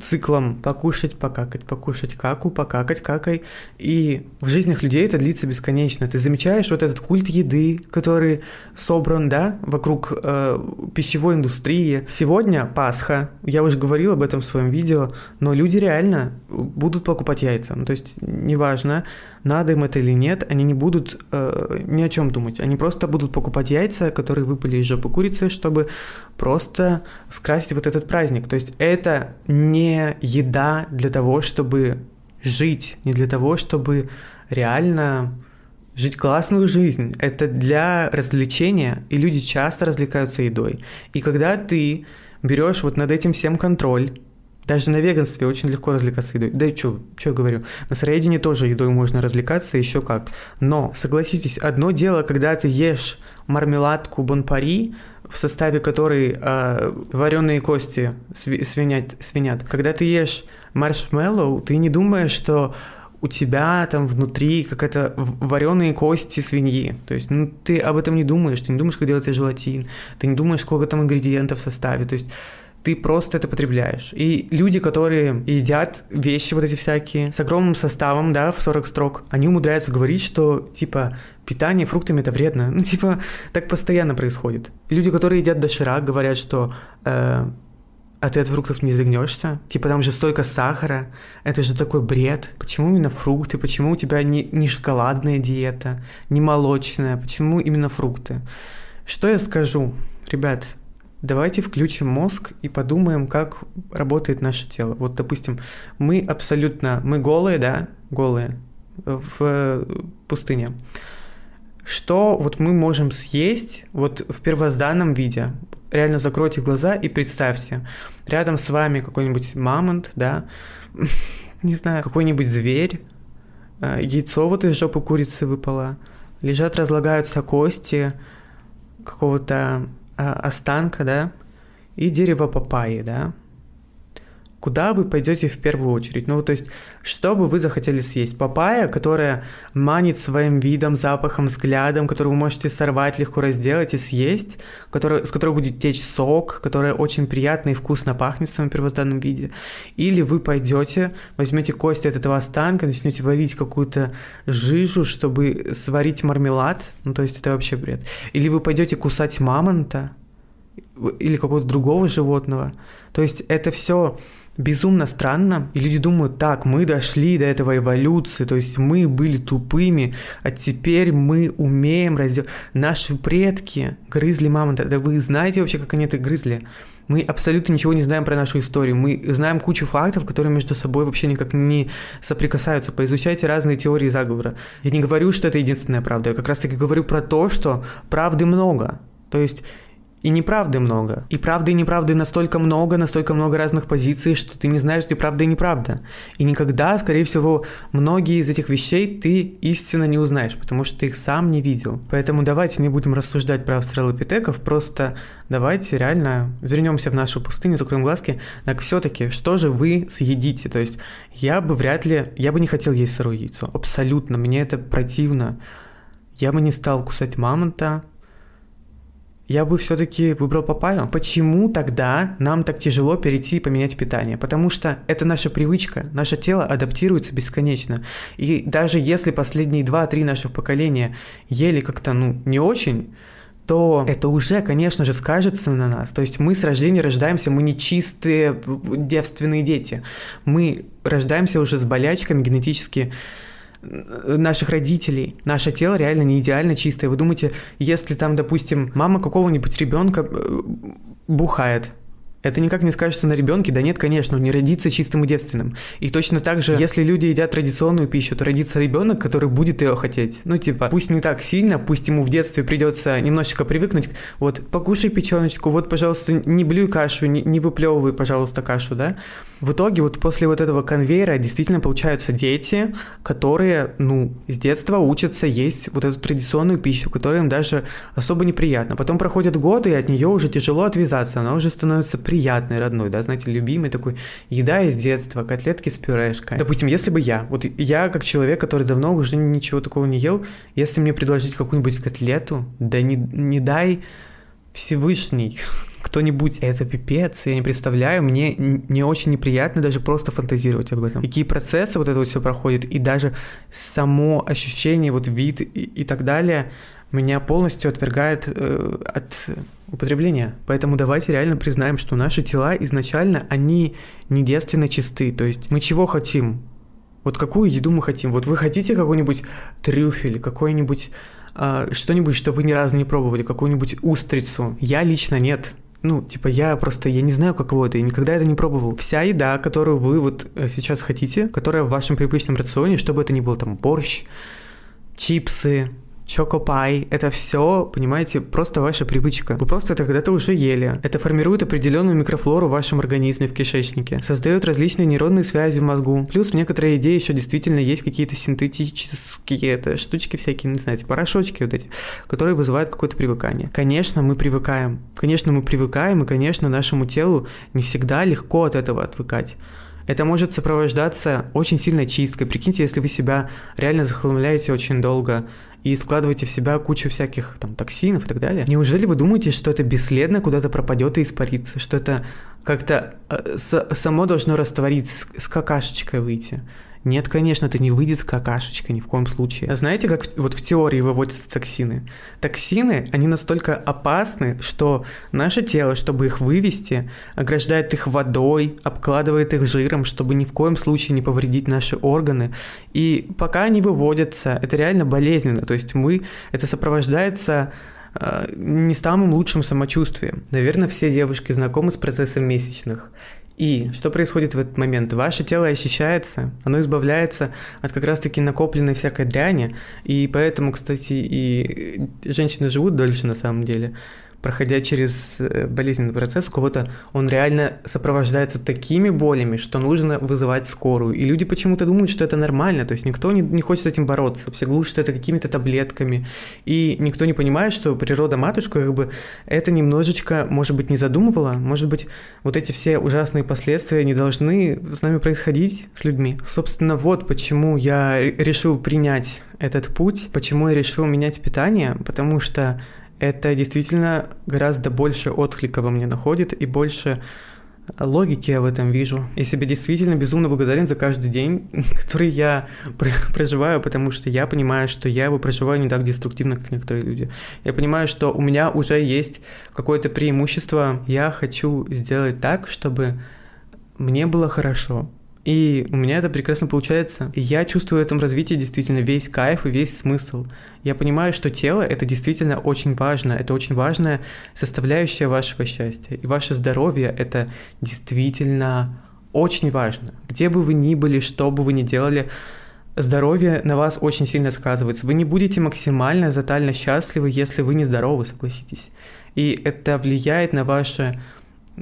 циклом покушать, покакать, покушать, каку, покакать, какай. И в жизнях людей это длится бесконечно. Ты замечаешь вот этот культ еды, который собран, да, вокруг э, пищевой индустрии. Сегодня Пасха, я уже говорил об этом в своем видео, но люди реально будут покупать яйца. Ну, то есть неважно, надо им это или нет, они не будут э, ни о чем думать. Они просто будут покупать яйца, которые выпали из жопы курицы, чтобы просто скрасить вот этот праздник. То есть это не еда для того, чтобы жить, не для того, чтобы реально жить классную жизнь. Это для развлечения, и люди часто развлекаются едой. И когда ты берешь вот над этим всем контроль, даже на веганстве очень легко развлекаться едой. Да и что, что я говорю? На сыроедении тоже едой можно развлекаться, еще как. Но, согласитесь, одно дело, когда ты ешь мармеладку бонпари, в составе которой э, вареные кости свинят, свинят. Когда ты ешь маршмеллоу, ты не думаешь, что у тебя там внутри какая-то вареные кости свиньи. То есть ну, ты об этом не думаешь, ты не думаешь, как делается желатин, ты не думаешь, сколько там ингредиентов в составе. То есть ты просто это потребляешь. И люди, которые едят вещи вот эти всякие с огромным составом, да, в 40 строк, они умудряются говорить, что, типа, питание фруктами это вредно. Ну, типа, так постоянно происходит. Люди, которые едят доширак, говорят, что э, а ты от фруктов не загнешься? Типа там же столько сахара, это же такой бред. Почему именно фрукты? Почему у тебя не, не шоколадная диета, не молочная? Почему именно фрукты? Что я скажу? Ребят, давайте включим мозг и подумаем, как работает наше тело. Вот, допустим, мы абсолютно, мы голые, да, голые в пустыне. Что вот мы можем съесть вот в первозданном виде? Реально закройте глаза и представьте, рядом с вами какой-нибудь мамонт, да, [laughs] не знаю, какой-нибудь зверь, э, яйцо вот из жопы курицы выпало, лежат, разлагаются кости, какого-то останка, да, и дерево папайи, да, куда вы пойдете в первую очередь? Ну, то есть, что бы вы захотели съесть? Папайя, которая манит своим видом, запахом, взглядом, которую вы можете сорвать, легко разделать и съесть, которая, с которой будет течь сок, которая очень приятно и вкусно пахнет в своем первозданном виде. Или вы пойдете, возьмете кости от этого останка, начнете варить какую-то жижу, чтобы сварить мармелад, ну, то есть это вообще бред. Или вы пойдете кусать мамонта, или какого-то другого животного. То есть это все безумно странно, и люди думают, так, мы дошли до этого эволюции, то есть мы были тупыми, а теперь мы умеем разделать. Наши предки грызли мамонта, да вы знаете вообще, как они это грызли? Мы абсолютно ничего не знаем про нашу историю. Мы знаем кучу фактов, которые между собой вообще никак не соприкасаются. Поизучайте разные теории заговора. Я не говорю, что это единственная правда. Я как раз таки говорю про то, что правды много. То есть и неправды много. И правды и неправды настолько много, настолько много разных позиций, что ты не знаешь, где правда и неправда. И никогда, скорее всего, многие из этих вещей ты истинно не узнаешь, потому что ты их сам не видел. Поэтому давайте не будем рассуждать про австралопитеков, просто давайте реально вернемся в нашу пустыню, закроем глазки. Так все-таки, что же вы съедите? То есть я бы вряд ли, я бы не хотел есть сырое яйцо. Абсолютно, мне это противно. Я бы не стал кусать мамонта, я бы все-таки выбрал папайю. Почему тогда нам так тяжело перейти и поменять питание? Потому что это наша привычка, наше тело адаптируется бесконечно. И даже если последние 2-3 наших поколения ели как-то, ну, не очень, то это уже, конечно же, скажется на нас. То есть мы с рождения рождаемся, мы не чистые девственные дети. Мы рождаемся уже с болячками генетически наших родителей. Наше тело реально не идеально чистое. Вы думаете, если там, допустим, мама какого-нибудь ребенка э, бухает, это никак не скажется на ребенке, да нет, конечно, он не родится чистым и девственным. И точно так же, если люди едят традиционную пищу, то родится ребенок, который будет ее хотеть. Ну, типа, пусть не так сильно, пусть ему в детстве придется немножечко привыкнуть. Вот, покушай печеночку, вот, пожалуйста, не блюй кашу, не, не выплевывай, пожалуйста, кашу, да. В итоге вот после вот этого конвейера действительно получаются дети, которые, ну, с детства учатся есть вот эту традиционную пищу, которая им даже особо неприятна. Потом проходят годы, и от нее уже тяжело отвязаться, она уже становится приятной, родной, да, знаете, любимой такой еда из детства, котлетки с пюрешкой. Допустим, если бы я, вот я как человек, который давно уже ничего такого не ел, если мне предложить какую-нибудь котлету, да не, не дай Всевышний, кто-нибудь, это пипец, я не представляю, мне не очень неприятно даже просто фантазировать об этом. Какие процессы вот это вот все проходит, и даже само ощущение, вот вид и, и так далее, меня полностью отвергает э, от употребления. Поэтому давайте реально признаем, что наши тела изначально, они не девственно чисты. То есть мы чего хотим? Вот какую еду мы хотим? Вот вы хотите какой-нибудь трюфель, какой-нибудь э, что-нибудь, что вы ни разу не пробовали, какую-нибудь устрицу? Я лично нет. Ну, типа, я просто, я не знаю, каково это, я никогда это не пробовал. Вся еда, которую вы вот э, сейчас хотите, которая в вашем привычном рационе, чтобы это ни было там борщ, чипсы, Чокопай – это все, понимаете, просто ваша привычка. Вы просто это когда-то уже ели. Это формирует определенную микрофлору в вашем организме, в кишечнике. Создает различные нейронные связи в мозгу. Плюс в некоторые идеи еще действительно есть какие-то синтетические это, штучки всякие, не знаю, порошочки вот эти, которые вызывают какое-то привыкание. Конечно, мы привыкаем. Конечно, мы привыкаем, и, конечно, нашему телу не всегда легко от этого отвыкать. Это может сопровождаться очень сильной чисткой. Прикиньте, если вы себя реально захламляете очень долго и складываете в себя кучу всяких там токсинов и так далее. Неужели вы думаете, что это бесследно куда-то пропадет и испарится, что это как-то э, само должно раствориться, с, какашечкой выйти? Нет, конечно, это не выйдет с какашечкой ни в коем случае. А знаете, как вот в теории выводятся токсины? Токсины, они настолько опасны, что наше тело, чтобы их вывести, ограждает их водой, обкладывает их жиром, чтобы ни в коем случае не повредить наши органы. И пока они выводятся, это реально болезненно. То есть мы, это сопровождается э, не самым лучшим самочувствием. Наверное, все девушки знакомы с процессом месячных. И что происходит в этот момент? Ваше тело очищается, оно избавляется от как раз-таки накопленной всякой дряни, и поэтому, кстати, и женщины живут дольше на самом деле, проходя через э, болезненный процесс, у кого-то он реально сопровождается такими болями, что нужно вызывать скорую. И люди почему-то думают, что это нормально, то есть никто не, не хочет с этим бороться, все глушат это какими-то таблетками, и никто не понимает, что природа матушка как бы это немножечко, может быть, не задумывала, может быть, вот эти все ужасные последствия не должны с нами происходить, с людьми. Собственно, вот почему я решил принять этот путь, почему я решил менять питание, потому что это действительно гораздо больше отклика во мне находит и больше логики я в этом вижу. И себе действительно безумно благодарен за каждый день, [laughs] который я проживаю, потому что я понимаю, что я его проживаю не так деструктивно, как некоторые люди. Я понимаю, что у меня уже есть какое-то преимущество. Я хочу сделать так, чтобы мне было хорошо. И у меня это прекрасно получается. И я чувствую в этом развитии действительно весь кайф и весь смысл. Я понимаю, что тело — это действительно очень важно. Это очень важная составляющая вашего счастья. И ваше здоровье — это действительно очень важно. Где бы вы ни были, что бы вы ни делали, здоровье на вас очень сильно сказывается. Вы не будете максимально тотально счастливы, если вы не здоровы, согласитесь. И это влияет на ваше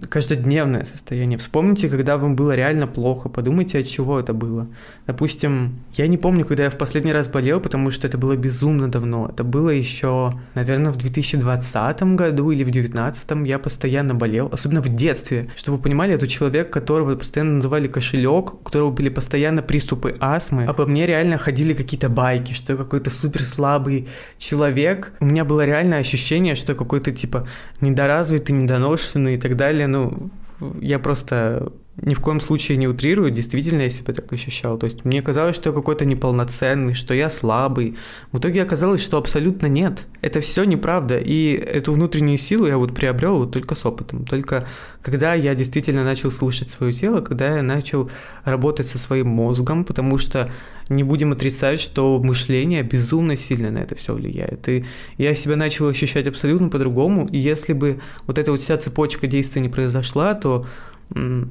каждодневное состояние. Вспомните, когда вам было реально плохо, подумайте, от чего это было. Допустим, я не помню, когда я в последний раз болел, потому что это было безумно давно. Это было еще, наверное, в 2020 году или в 2019 я постоянно болел, особенно в детстве. Чтобы вы понимали, это человек, которого постоянно называли кошелек, у которого были постоянно приступы астмы, а по мне реально ходили какие-то байки, что я какой-то супер слабый человек. У меня было реальное ощущение, что какой-то типа недоразвитый, недоношенный и так далее далее, ну, я просто ни в коем случае не утрирую, действительно я себя так ощущал. То есть мне казалось, что я какой-то неполноценный, что я слабый. В итоге оказалось, что абсолютно нет. Это все неправда. И эту внутреннюю силу я вот приобрел вот только с опытом. Только когда я действительно начал слушать свое тело, когда я начал работать со своим мозгом, потому что не будем отрицать, что мышление безумно сильно на это все влияет. И я себя начал ощущать абсолютно по-другому. И если бы вот эта вот вся цепочка действий не произошла, то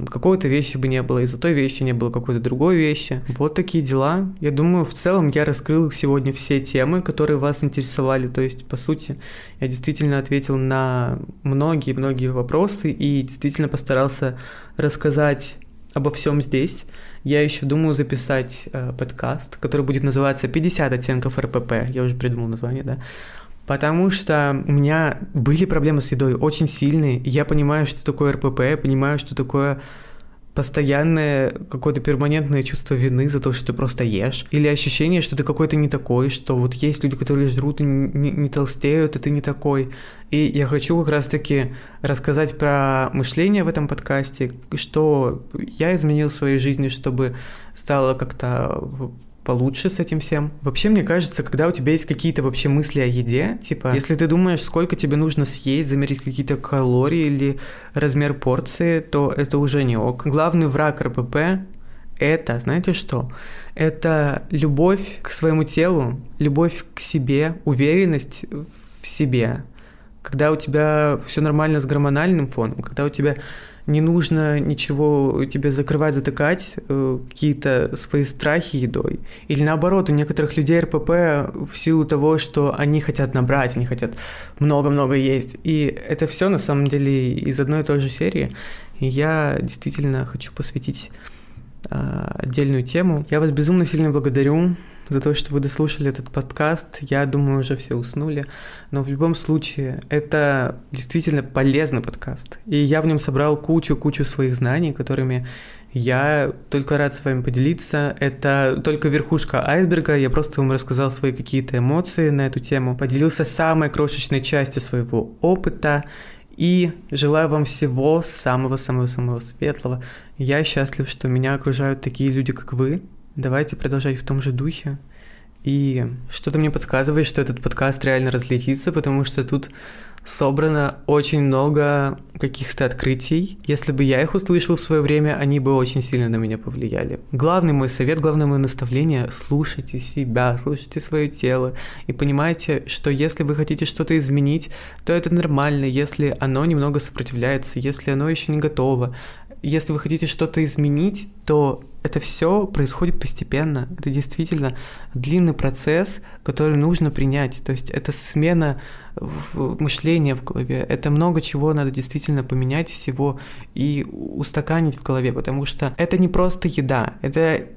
какой-то вещи бы не было, из-за той вещи не было какой-то другой вещи. Вот такие дела. Я думаю, в целом я раскрыл сегодня все темы, которые вас интересовали. То есть, по сути, я действительно ответил на многие-многие вопросы и действительно постарался рассказать обо всем здесь. Я еще думаю записать э, подкаст, который будет называться «50 оттенков РПП». Я уже придумал название, да. Потому что у меня были проблемы с едой очень сильные. Я понимаю, что такое РПП, я понимаю, что такое постоянное какое-то перманентное чувство вины за то, что ты просто ешь, или ощущение, что ты какой-то не такой, что вот есть люди, которые жрут и не, не толстеют, и ты не такой. И я хочу как раз-таки рассказать про мышление в этом подкасте, что я изменил в своей жизни, чтобы стало как-то получше с этим всем. Вообще, мне кажется, когда у тебя есть какие-то вообще мысли о еде, типа, если ты думаешь, сколько тебе нужно съесть, замерить какие-то калории или размер порции, то это уже не ок. Главный враг РПП это, знаете что? Это любовь к своему телу, любовь к себе, уверенность в себе. Когда у тебя все нормально с гормональным фоном, когда у тебя не нужно ничего тебе закрывать, затыкать, э, какие-то свои страхи едой. Или наоборот, у некоторых людей РПП в силу того, что они хотят набрать, они хотят много-много есть. И это все на самом деле из одной и той же серии. И я действительно хочу посвятить отдельную тему. Я вас безумно сильно благодарю за то, что вы дослушали этот подкаст. Я думаю, уже все уснули. Но в любом случае, это действительно полезный подкаст. И я в нем собрал кучу-кучу своих знаний, которыми я только рад с вами поделиться. Это только верхушка айсберга. Я просто вам рассказал свои какие-то эмоции на эту тему. Поделился самой крошечной частью своего опыта. И желаю вам всего самого-самого-самого светлого. Я счастлив, что меня окружают такие люди, как вы. Давайте продолжать в том же духе. И что-то мне подсказывает, что этот подкаст реально разлетится, потому что тут собрано очень много каких-то открытий. Если бы я их услышал в свое время, они бы очень сильно на меня повлияли. Главный мой совет, главное мое наставление – слушайте себя, слушайте свое тело и понимайте, что если вы хотите что-то изменить, то это нормально, если оно немного сопротивляется, если оно еще не готово. если вы хотите что-то изменить, то это все происходит постепенно. Это действительно длинный процесс, который нужно принять. То есть это смена мышления в голове. Это много чего надо действительно поменять всего и устаканить в голове, потому что это не просто еда, это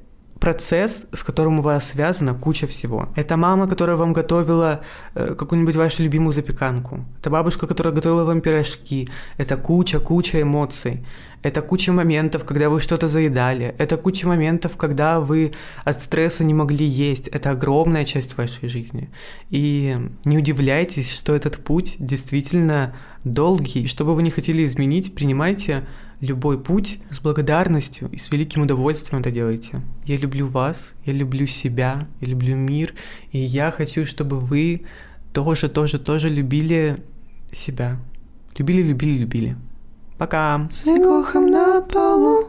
процесс, с которым у вас связана куча всего. Это мама, которая вам готовила э, какую-нибудь вашу любимую запеканку. Это бабушка, которая готовила вам пирожки. Это куча-куча эмоций. Это куча моментов, когда вы что-то заедали. Это куча моментов, когда вы от стресса не могли есть. Это огромная часть вашей жизни. И не удивляйтесь, что этот путь действительно долгий. И что бы вы не хотели изменить, принимайте любой путь с благодарностью и с великим удовольствием это делайте. Я люблю вас, я люблю себя, я люблю мир, и я хочу, чтобы вы тоже, тоже, тоже любили себя. Любили, любили, любили. Пока. Снегохом на полу